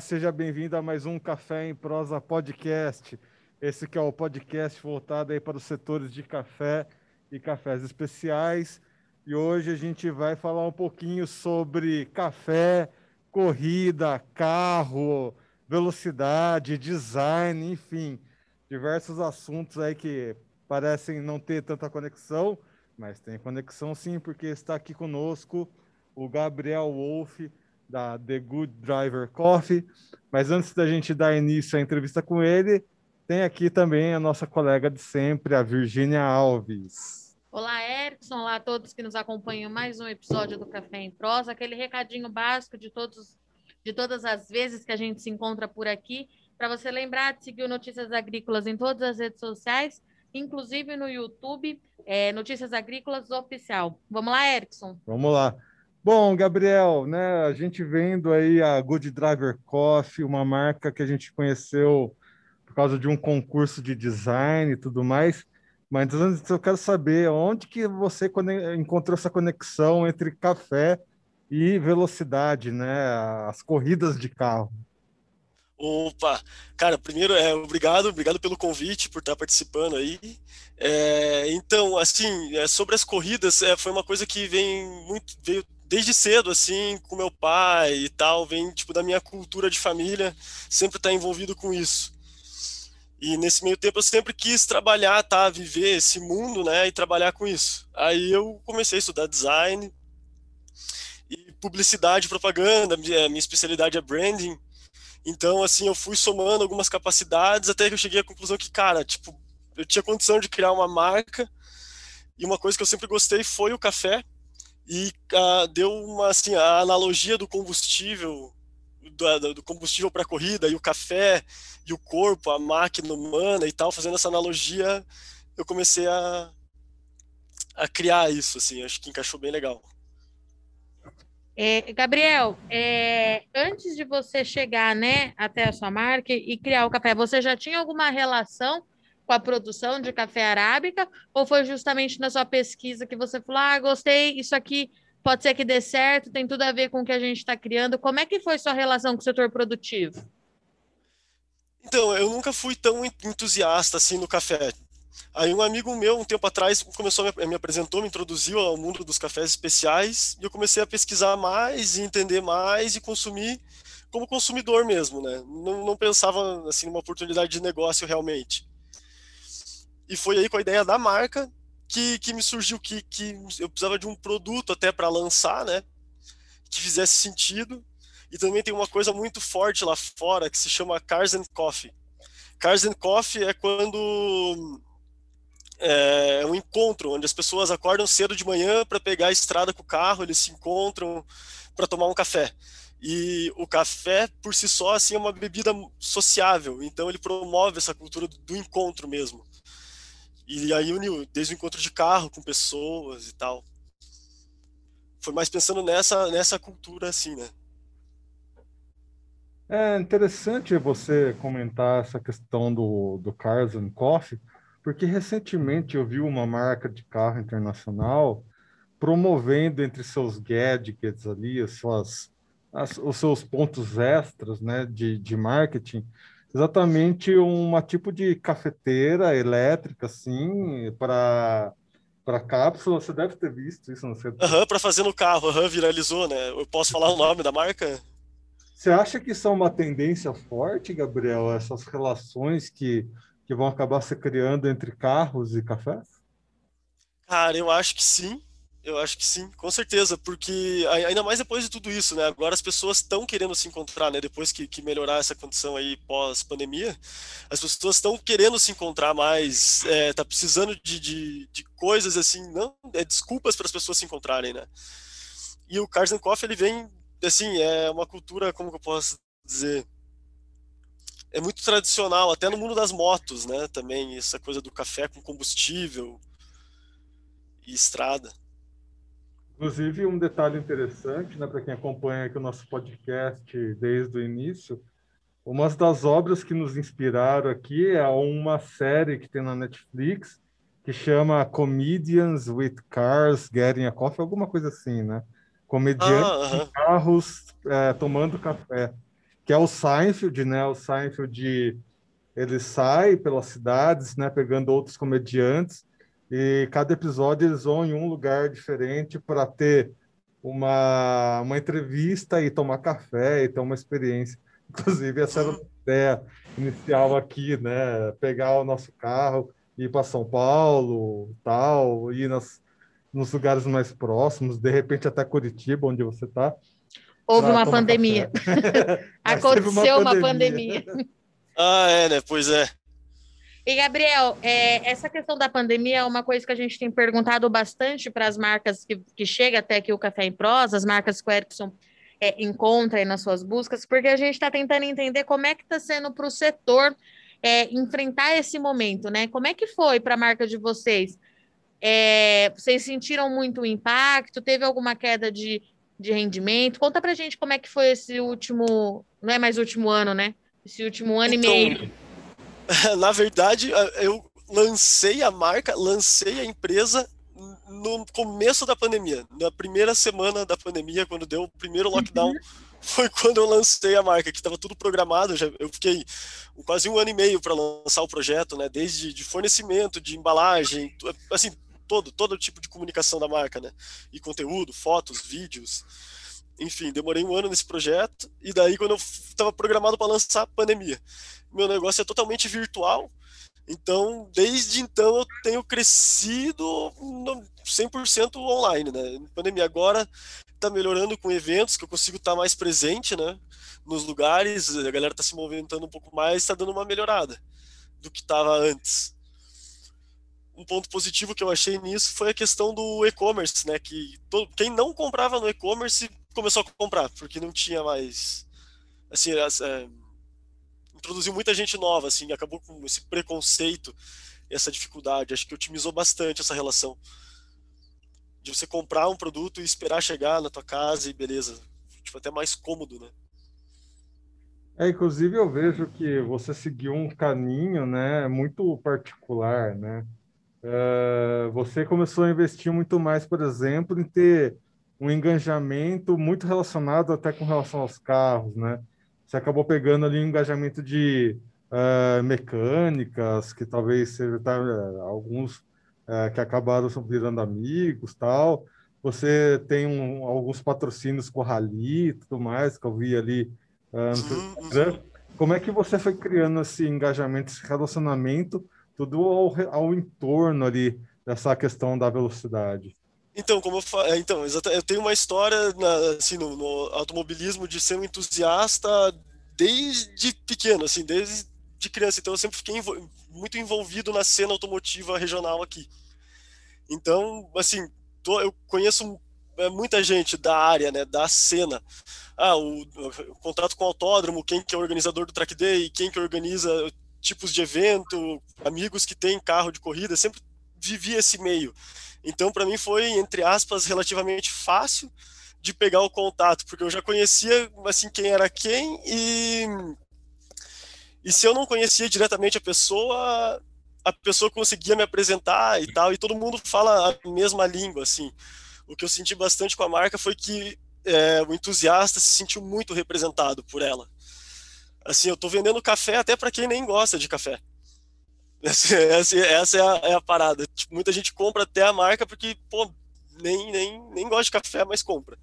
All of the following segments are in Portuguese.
Seja bem-vindo a mais um Café em Prosa Podcast. Esse que é o podcast voltado aí para os setores de café e cafés especiais. E hoje a gente vai falar um pouquinho sobre café, corrida, carro, velocidade, design, enfim, diversos assuntos aí que parecem não ter tanta conexão, mas tem conexão sim, porque está aqui conosco o Gabriel Wolff, da The Good Driver Coffee. Mas antes da gente dar início à entrevista com ele, tem aqui também a nossa colega de sempre, a Virgínia Alves. Olá, Erickson. Olá a todos que nos acompanham mais um episódio do Café em Prosa. Aquele recadinho básico de, todos, de todas as vezes que a gente se encontra por aqui, para você lembrar de seguir o Notícias Agrícolas em todas as redes sociais, inclusive no YouTube, é, Notícias Agrícolas Oficial. Vamos lá, Erickson? Vamos lá. Bom, Gabriel, né, a gente vendo aí a Good Driver Coffee, uma marca que a gente conheceu por causa de um concurso de design e tudo mais, mas antes eu quero saber onde que você encontrou essa conexão entre café e velocidade, né, as corridas de carro. Opa, cara, primeiro é obrigado, obrigado pelo convite, por estar participando aí. É, então, assim, é, sobre as corridas, é, foi uma coisa que vem muito, veio desde cedo, assim, com meu pai e tal, vem, tipo, da minha cultura de família, sempre tá envolvido com isso. E nesse meio tempo eu sempre quis trabalhar, tá, viver esse mundo, né, e trabalhar com isso. Aí eu comecei a estudar design e publicidade propaganda, minha, minha especialidade é branding. Então, assim, eu fui somando algumas capacidades até que eu cheguei à conclusão que, cara, tipo, eu tinha condição de criar uma marca e uma coisa que eu sempre gostei foi o café e uh, deu uma assim a analogia do combustível do, do combustível para corrida e o café e o corpo, a máquina humana e tal, fazendo essa analogia, eu comecei a, a criar isso, assim, acho que encaixou bem legal. É, Gabriel, é, antes de você chegar né, até a sua marca e criar o café, você já tinha alguma relação com a produção de café arábica? Ou foi justamente na sua pesquisa que você falou: ah, gostei, isso aqui pode ser que dê certo, tem tudo a ver com o que a gente está criando? Como é que foi sua relação com o setor produtivo? Então, eu nunca fui tão entusiasta assim no café. Aí um amigo meu, um tempo atrás, começou me, me apresentou, me introduziu ao mundo dos cafés especiais, e eu comecei a pesquisar mais e entender mais e consumir como consumidor mesmo, né? Não, não pensava assim numa oportunidade de negócio realmente. E foi aí com a ideia da marca que, que me surgiu que, que eu precisava de um produto até para lançar, né? Que fizesse sentido. E também tem uma coisa muito forte lá fora que se chama Cars and Coffee. Cars and Coffee é quando é, é um encontro onde as pessoas acordam cedo de manhã para pegar a estrada com o carro, eles se encontram para tomar um café. E o café, por si só, assim, é uma bebida sociável, então ele promove essa cultura do encontro mesmo. E aí uniu desde o encontro de carro com pessoas e tal. Foi mais pensando nessa, nessa cultura assim, né? É interessante você comentar essa questão do, do Cars and Coffee, porque recentemente eu vi uma marca de carro internacional promovendo entre seus gadgets ali, as suas, as, os seus pontos extras né, de, de marketing, exatamente uma tipo de cafeteira elétrica, assim, para para cápsula. Você deve ter visto isso, não sei. Aham, uhum, para fazer no carro, uhum, viralizou, né? Eu posso falar o nome da marca? Você acha que isso é uma tendência forte, Gabriel? Essas relações que, que vão acabar se criando entre carros e cafés? Cara, eu acho que sim. Eu acho que sim, com certeza, porque ainda mais depois de tudo isso, né? Agora as pessoas estão querendo se encontrar, né? Depois que, que melhorar essa condição aí pós-pandemia, as pessoas estão querendo se encontrar mais, é, tá precisando de, de, de coisas assim, não, é desculpas para as pessoas se encontrarem, né? E o Coffee, ele vem, assim, é uma cultura, como que eu posso dizer, é muito tradicional, até no mundo das motos, né? Também essa coisa do café com combustível e estrada. Inclusive, um detalhe interessante, né, para quem acompanha aqui o nosso podcast desde o início, uma das obras que nos inspiraram aqui é uma série que tem na Netflix que chama Comedians with Cars Getting a Coffee, alguma coisa assim, né? Comediantes ah, uh -huh. carros é, tomando café, que é o Seinfeld, né? O Seinfeld ele sai pelas cidades, né? Pegando outros comediantes e cada episódio eles vão em um lugar diferente para ter uma, uma entrevista e tomar café e ter uma experiência. Inclusive, essa era a ideia inicial aqui, né? Pegar o nosso carro, ir para São Paulo, tal, ir nas, nos lugares mais próximos, de repente até Curitiba, onde você está. Houve uma pandemia. Aconteceu uma pandemia. uma pandemia. Ah, é, né? Pois é. E, Gabriel, é, essa questão da pandemia é uma coisa que a gente tem perguntado bastante para as marcas que, que chega até aqui o Café em Prosa, as marcas que o Erickson é, encontra aí nas suas buscas, porque a gente está tentando entender como é que está sendo para o setor é, enfrentar esse momento, né? Como é que foi para a marca de vocês? É, vocês sentiram muito impacto? Teve alguma queda de, de rendimento? Conta para a gente como é que foi esse último, não é mais último ano, né? Esse último ano então, e meio. Na verdade, eu lancei a marca, lancei a empresa no começo da pandemia, na primeira semana da pandemia, quando deu o primeiro lockdown, uhum. foi quando eu lancei a marca, que estava tudo programado. Já, eu fiquei quase um ano e meio para lançar o projeto, né? Desde de fornecimento, de embalagem, assim, todo, todo tipo de comunicação da marca, né? E conteúdo, fotos, vídeos. Enfim, demorei um ano nesse projeto, e daí, quando eu estava programado para lançar a pandemia, meu negócio é totalmente virtual, então, desde então, eu tenho crescido 100% online, né? Pandemia agora está melhorando com eventos, que eu consigo estar tá mais presente, né? Nos lugares, a galera está se movimentando um pouco mais, está dando uma melhorada do que estava antes. Um ponto positivo que eu achei nisso foi a questão do e-commerce, né? Que todo, quem não comprava no e-commerce começou a comprar, porque não tinha mais. Assim, é, introduziu muita gente nova, assim, acabou com esse preconceito, essa dificuldade. Acho que otimizou bastante essa relação de você comprar um produto e esperar chegar na tua casa e beleza, tipo até mais cômodo, né? É, inclusive eu vejo que você seguiu um caminho, né, muito particular, né? Uh, você começou a investir muito mais, por exemplo, em ter um engajamento muito relacionado até com relação aos carros, né? Você acabou pegando ali um engajamento de uh, mecânicas, que talvez seja tá, alguns uh, que acabaram virando amigos, tal. Você tem um, alguns patrocínios com Rally e tudo mais, que eu vi ali no Instagram. Como é que você foi criando esse engajamento, esse relacionamento, tudo ao, ao entorno ali dessa questão da velocidade? Então, como eu falo, é, então, eu tenho uma história na, assim, no, no, automobilismo de ser um entusiasta desde pequeno, assim, desde de criança. Então, eu sempre fiquei envol muito envolvido na cena automotiva regional aqui. Então, assim, tô, eu conheço é, muita gente da área, né, da cena. Ah, o, o, contrato com o autódromo, quem que é o organizador do track day, quem que organiza tipos de evento, amigos que têm carro de corrida, sempre vivi esse meio. Então, para mim foi, entre aspas, relativamente fácil de pegar o contato, porque eu já conhecia assim quem era quem e e se eu não conhecia diretamente a pessoa, a pessoa conseguia me apresentar e tal, e todo mundo fala a mesma língua, assim. O que eu senti bastante com a marca foi que é, o entusiasta se sentiu muito representado por ela. Assim, eu estou vendendo café até para quem nem gosta de café. Essa, essa, essa é, a, é, a, parada. Tipo, muita gente compra até a marca porque, pô, nem, nem, nem gosta de café, mas compra.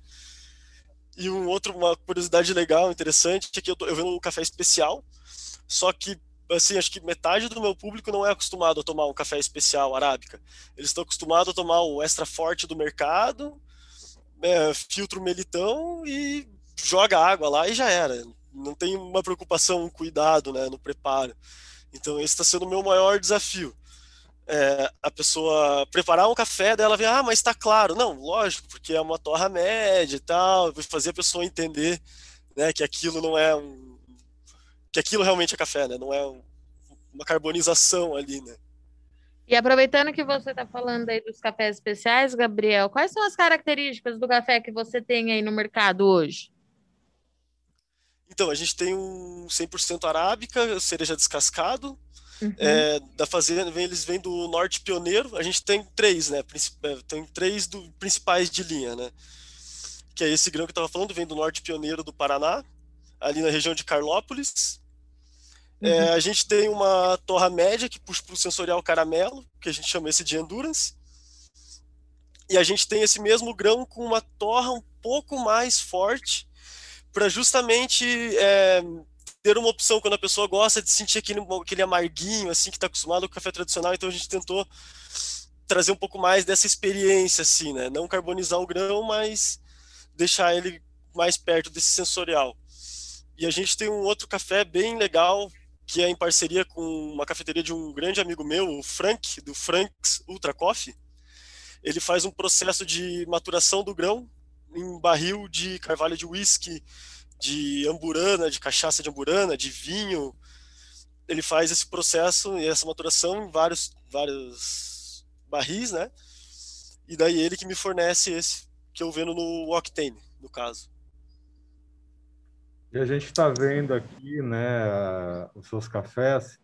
E um outro, uma curiosidade legal, interessante, é que eu, tô, eu vendo um café especial, só que, assim, acho que metade do meu público não é acostumado a tomar um café especial arábica. Eles estão acostumados a tomar o extra forte do mercado, é, filtro melitão e joga água lá e já era. Não tem uma preocupação, um cuidado né, no preparo. Então, esse está sendo o meu maior desafio. É, a pessoa preparar um café dela ver, ah, mas está claro. Não, lógico, porque é uma torra média e tal, fazer a pessoa entender né, que aquilo não é um. que aquilo realmente é café, né? Não é um, uma carbonização ali, né? E aproveitando que você está falando aí dos cafés especiais, Gabriel, quais são as características do café que você tem aí no mercado hoje? Então, a gente tem um 100% arábica, cereja descascado. Uhum. É, da fazenda, eles vêm do Norte Pioneiro. A gente tem três, né? É, tem três do, principais de linha, né? Que é esse grão que eu estava falando, vem do Norte Pioneiro do Paraná. ali na região de Carlópolis. É, uhum. É, a gente tem uma torra média que puxa para o sensorial caramelo, que a gente chama esse de endurance. E a gente tem esse mesmo grão com uma torra um pouco mais forte, para justamente é, ter uma opção quando a pessoa gosta de sentir aquele, aquele amarguinho, assim, que está acostumado com o café tradicional. Então a gente tentou trazer um pouco mais dessa experiência, assim, né? Não carbonizar o grão, mas deixar ele mais perto desse sensorial. E a gente tem um outro café bem legal, que é em parceria com uma cafeteria de um grande amigo meu, o Frank, do Frank's Ultra Coffee. Ele faz um processo de maturação do grão em barril de carvalho de whisky, de amburana, de cachaça de amburana, de vinho. Ele faz esse processo e essa maturação em vários, vários barris, né? E daí ele que me fornece esse que eu vendo no Octane, no caso. E a gente está vendo aqui, né, os seus cafés,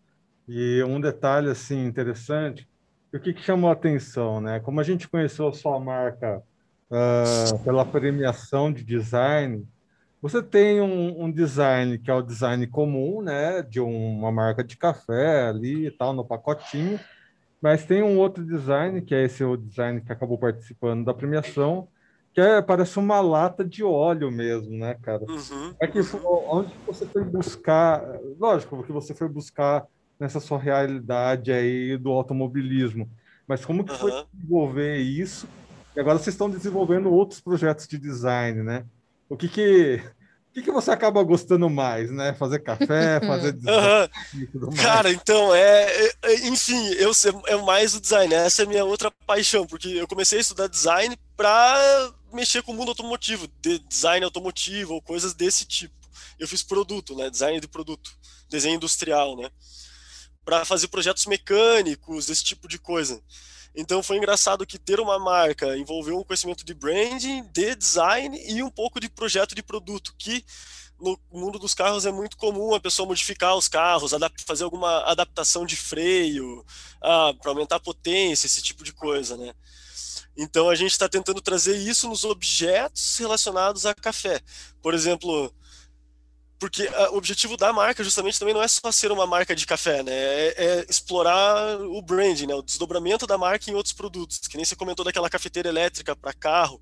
e um detalhe assim interessante, o que, que chamou a atenção, né? Como a gente conheceu a sua marca uh, pela premiação de design, você tem um, um, design que é o design comum, né, de uma marca de café ali e tal no pacotinho, mas tem um outro design que é esse o design que acabou participando da premiação, que é, parece uma lata de óleo mesmo, né, cara? Uhum, é que uhum. onde você foi buscar, lógico, que você foi buscar nessa sua realidade aí do automobilismo, mas como que uhum. foi desenvolver isso? E agora vocês estão desenvolvendo outros projetos de design, né? O que que o que, que você acaba gostando mais, né? Fazer café, fazer design e tudo mais. Cara, então, é, é, é, enfim, eu é mais o design, essa é a minha outra paixão, porque eu comecei a estudar design para mexer com o mundo automotivo, de design automotivo ou coisas desse tipo. Eu fiz produto, né? Design de produto, desenho industrial, né? Para fazer projetos mecânicos, esse tipo de coisa. Então foi engraçado que ter uma marca envolveu um conhecimento de branding, de design e um pouco de projeto de produto, que no mundo dos carros é muito comum a pessoa modificar os carros, fazer alguma adaptação de freio, ah, para aumentar a potência, esse tipo de coisa, né? Então a gente está tentando trazer isso nos objetos relacionados a café. Por exemplo, porque o objetivo da marca justamente também não é só ser uma marca de café, né? É, é, explorar o branding, né? O desdobramento da marca em outros produtos. Que nem você comentou daquela cafeteira elétrica para carro.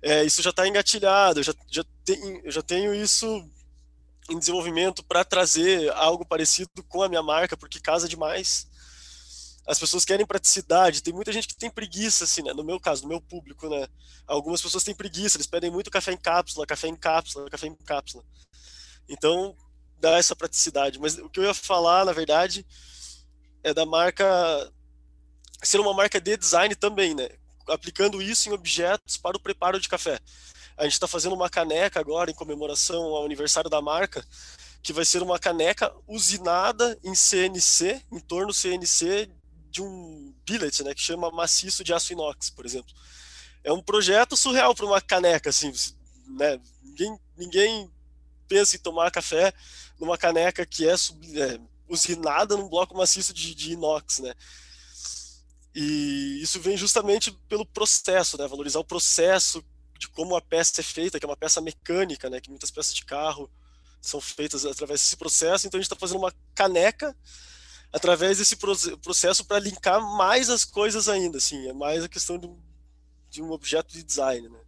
É, isso já está engatilhado. Eu já, já, tem, eu já tenho isso em desenvolvimento para trazer algo parecido com a minha marca, porque casa demais as pessoas querem praticidade. Tem muita gente que tem preguiça, assim, né? No meu caso, no meu público, né? Algumas pessoas têm preguiça, eles pedem muito café em cápsula, café em cápsula, café em cápsula. Então, dá essa praticidade. Mas o que eu ia falar, na verdade, é da marca ser uma marca de design também, né? Aplicando isso em objetos para o preparo de café. A gente está fazendo uma caneca agora em comemoração ao aniversário da marca, que vai ser uma caneca usinada em CNC, em torno CNC de um billet, né, que chama maciço de aço inox, por exemplo. É um projeto surreal para uma caneca, assim, né? Ninguém, ninguém pensa em tomar café numa caneca que é, é usinada num bloco maciço de, de, inox, né? E isso vem justamente pelo processo, né? Valorizar o processo de como a peça é feita, que é uma peça mecânica, né? Que muitas peças de carro são feitas através desse processo. Então a gente está fazendo uma caneca através desse processo para linkar mais as coisas ainda, assim, é mais a questão de um, de um objeto de design, né?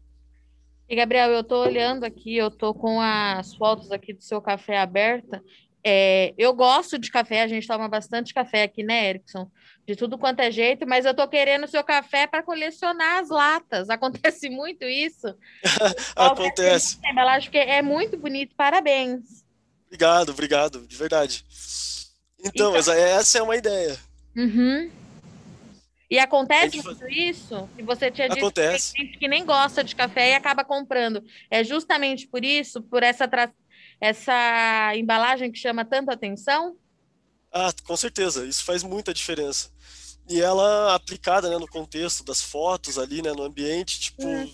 E Gabriel, eu estou olhando aqui, eu estou com as fotos aqui do seu café aberta. É, eu gosto de café, a gente toma bastante café aqui, né, Erickson? De tudo quanto é jeito, mas eu estou querendo o seu café para colecionar as latas. Acontece muito isso? Acontece. Acho que é muito bonito, parabéns. Obrigado, obrigado, de verdade. Então, então... essa é uma ideia. Uhum. E acontece muito isso? Que você tinha dito acontece. que tem gente que nem gosta de café e acaba comprando. É justamente por isso, por essa, tra... essa embalagem que chama tanta atenção? Ah, com certeza. Isso faz muita diferença. E ela aplicada né, no contexto das fotos ali, né, no ambiente, tipo, hum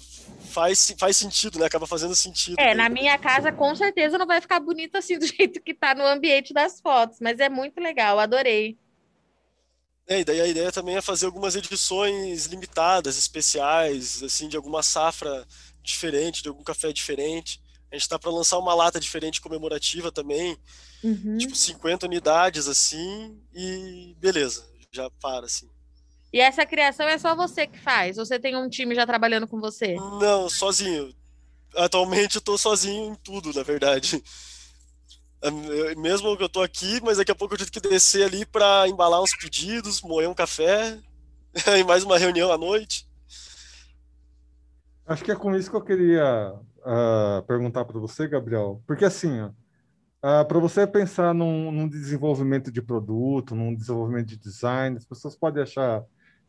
faz, faz sentido, né? Acaba fazendo sentido. É, na minha casa com certeza não vai ficar bonito assim do jeito que tá no ambiente das fotos, mas é muito legal, adorei. É, e daí a ideia também é fazer algumas edições limitadas, especiais, assim, de alguma safra diferente, de algum café diferente. A gente está para lançar uma lata diferente comemorativa também, uhum. tipo 50 unidades assim, e beleza, já para assim. E essa criação é só você que faz? Você tem um time já trabalhando com você? Não, sozinho. Atualmente eu tô sozinho em tudo, na verdade. Mesmo que eu tô aqui, mas daqui a pouco eu tive que descer ali para embalar uns pedidos, moer um café, e mais uma reunião à noite. Acho que é com isso que eu queria uh, perguntar para você, Gabriel. Porque assim, uh, para você pensar num, num, desenvolvimento de produto, num desenvolvimento de design, as pessoas podem achar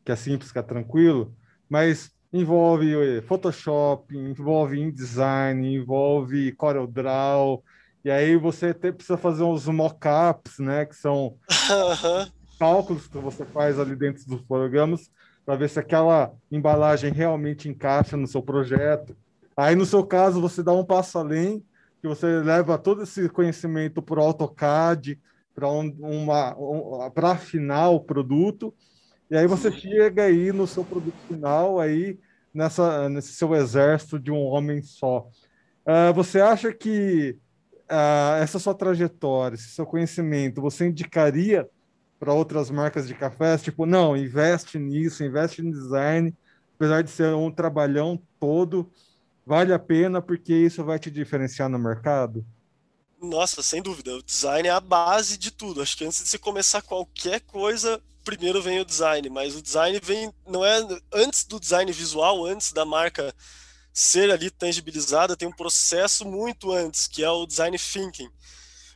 que é simples, que é tranquilo, mas envolve eh, Photoshop, envolve InDesign, envolve CorelDRAW, e aí você te, precisa fazer uns mockups, né, que são cálculos que você faz ali dentro dos programas para ver se aquela embalagem realmente encaixa no seu projeto. Aí, no seu caso, você dá um passo além, que você leva todo esse conhecimento para o AutoCAD, para um, uma, um, para afinar o produto, e aí você chega aí no seu produto final, aí nessa, nesse seu exército de um homem só. Uh, você acha que uh, essa sua trajetória, esse seu conhecimento, você indicaria para outras marcas de cafés? Tipo, não, investe nisso, investe em design, apesar de ser um trabalhão todo, vale a pena porque isso vai te diferenciar no mercado? Nossa, sem dúvida. O design é a base de tudo. Acho que antes de você começar qualquer coisa, primeiro vem o design, mas o design vem não é antes do design visual, antes da marca ser ali tangibilizada, tem um processo muito antes, que é o design thinking.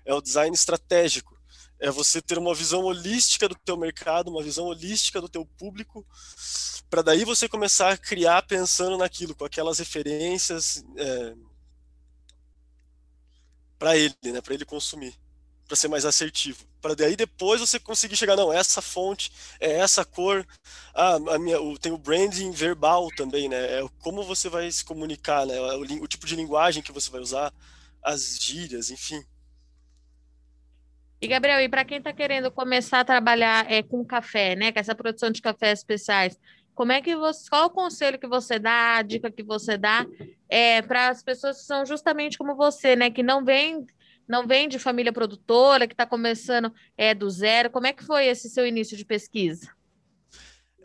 É o design estratégico. É você ter uma visão holística do teu mercado, uma visão holística do teu público, para daí você começar a criar pensando naquilo, com aquelas referências é, para ele, né, para ele consumir para ser mais assertivo. Para daí depois você conseguir chegar, não, essa fonte, é essa cor. Ah, a minha, o, tem o branding verbal também, né? É como você vai se comunicar, né? O, o tipo de linguagem que você vai usar, as gírias, enfim. E Gabriel, e para quem está querendo começar a trabalhar é, com café, né? Com essa produção de cafés especiais, como é que você, qual o conselho que você dá, a dica que você dá é, para as pessoas que são justamente como você, né? Que não vêm não vem de família produtora, que está começando é, do zero. Como é que foi esse seu início de pesquisa?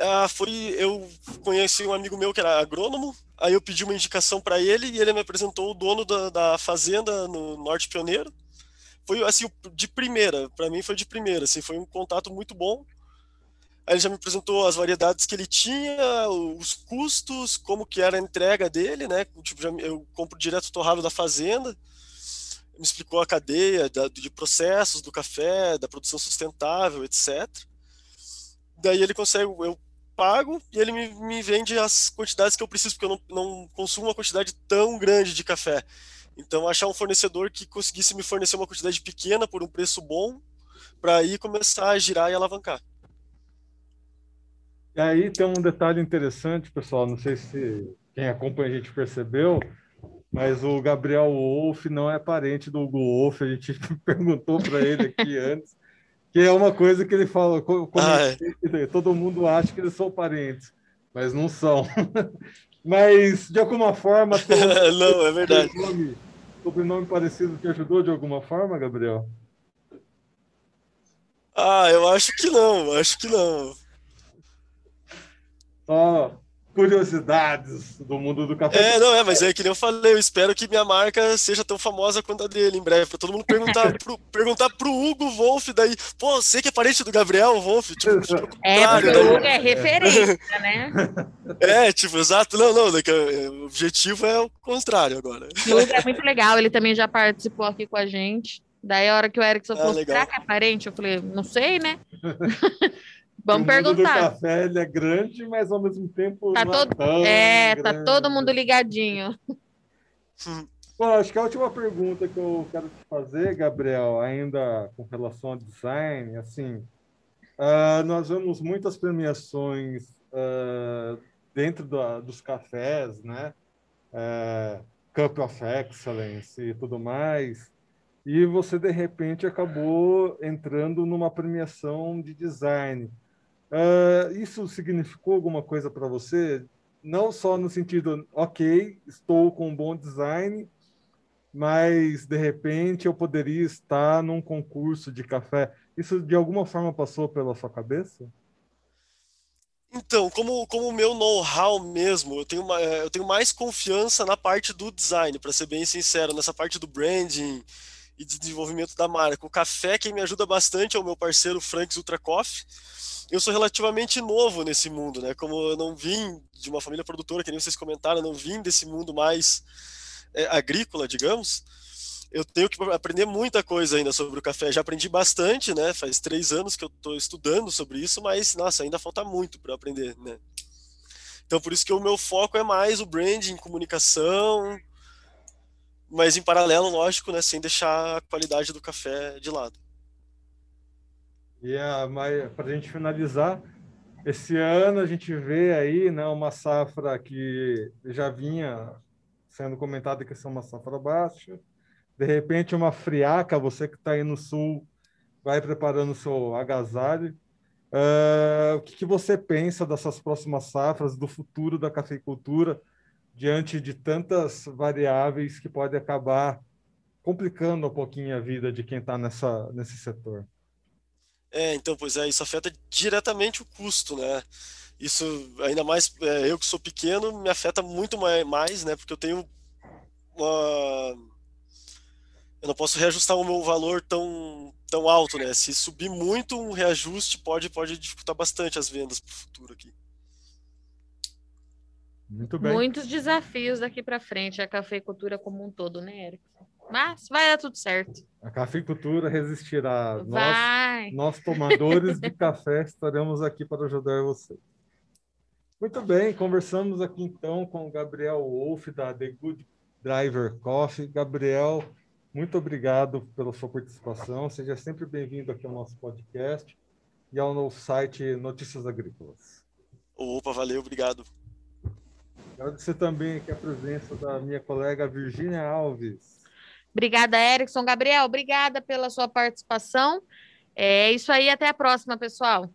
Ah, foi, eu conheci um amigo meu que era agrônomo, aí eu pedi uma indicação para ele e ele me apresentou o dono da, da fazenda no Norte Pioneiro. Foi assim, de primeira, para mim foi de primeira, assim, foi um contato muito bom. Aí ele já me apresentou as variedades que ele tinha, os custos, como que era a entrega dele, né? Tipo, já, eu compro direto torrado da fazenda me explicou a cadeia da, de processos do café, da produção sustentável, etc. Daí ele consegue, eu pago e ele me, me vende as quantidades que eu preciso, porque eu não, não consumo uma quantidade tão grande de café. Então, achar um fornecedor que conseguisse me fornecer uma quantidade pequena por um preço bom, para aí começar a girar e alavancar. E aí tem um detalhe interessante, pessoal, não sei se quem acompanha a gente percebeu, mas o Gabriel Wolff não é parente do Hugo Wolff, a gente perguntou para ele aqui antes, que é uma coisa que ele fala, ah, é. todo mundo acha que eles são parentes, mas não são. mas, de alguma forma... não, é verdade. Sobrenome, sobrenome parecido te ajudou de alguma forma, Gabriel? Ah, eu acho que não, acho que não. Só curiosidades do mundo do café. É, não é, mas é que nem eu falei, eu espero que minha marca seja tão famosa quanto a dele em breve, pra todo mundo perguntar pro, perguntar pro Hugo Wolf daí, pô, você que é parente do Gabriel Wolf, tipo, É, porque o Hugo é referência, né? É, tipo, exato, não, não, o objetivo é o contrário agora. O Hugo é muito legal, ele também já participou aqui com a gente. Daí a hora que o Erickson ah, falou, será que é parente? Eu falei, não sei, né? Vamos perguntar. O café ele é grande, mas ao mesmo tempo. Tá é todo... É, é tá todo mundo ligadinho. Bom, acho que a última pergunta que eu quero te fazer, Gabriel, ainda com relação ao design, assim, uh, nós vemos muitas premiações uh, dentro do, dos cafés, né? Uh, Cup of Excellence e tudo mais. E você, de repente, acabou entrando numa premiação de design. Uh, isso significou alguma coisa para você? Não só no sentido, ok, estou com um bom design, mas de repente eu poderia estar num concurso de café. Isso de alguma forma passou pela sua cabeça? Então, como como o meu know-how mesmo, eu tenho, uma, eu tenho mais confiança na parte do design, para ser bem sincero, nessa parte do branding e de desenvolvimento da marca. O café, quem me ajuda bastante é o meu parceiro Franks Ultra Coffee. Eu sou relativamente novo nesse mundo, né? Como eu não vim de uma família produtora, que nem vocês comentaram, não vim desse mundo mais é, agrícola, digamos eu tenho que aprender muita coisa ainda sobre o café. Já aprendi bastante, né? Faz três anos que eu estou estudando sobre isso, mas nossa, ainda falta muito para aprender, né? Então por isso que o meu foco é mais o branding, comunicação, mas em paralelo, lógico, né? Sem deixar a qualidade do café de lado. E para a gente finalizar, esse ano a gente vê aí, né, uma safra que já vinha sendo comentada que é uma safra baixa de repente, uma friaca, você que está aí no sul, vai preparando o seu agasalho. Uh, o que, que, você pensa dessas próximas safras, do futuro da cafeicultura, diante de tantas variáveis que podem acabar complicando um pouquinho a vida de quem está nesse setor? É, então, pois é, isso afeta diretamente o custo, né? Isso, ainda mais é, eu que sou pequeno, me afeta muito mais, né? Porque eu tenho uma eu não posso reajustar o meu valor tão, tão alto, né? Se subir muito, um reajuste pode, pode dificultar bastante as vendas para o futuro aqui. Muito bem. Muitos desafios daqui para frente, a cafeicultura como um todo, né, Eric? Mas vai dar tudo certo. A cafeicultura resistirá. Vai. Nós, nós tomadores de café, estaremos aqui para ajudar você. Muito bem, conversamos aqui então com o Gabriel Wolff, da The Good Driver Coffee. Gabriel, muito obrigado pela sua participação. Seja sempre bem-vindo aqui ao nosso podcast e ao nosso site Notícias Agrícolas. Opa, valeu, obrigado. Agradecer também aqui a presença da minha colega Virgínia Alves. Obrigada, Erickson. Gabriel, obrigada pela sua participação. É isso aí, até a próxima, pessoal.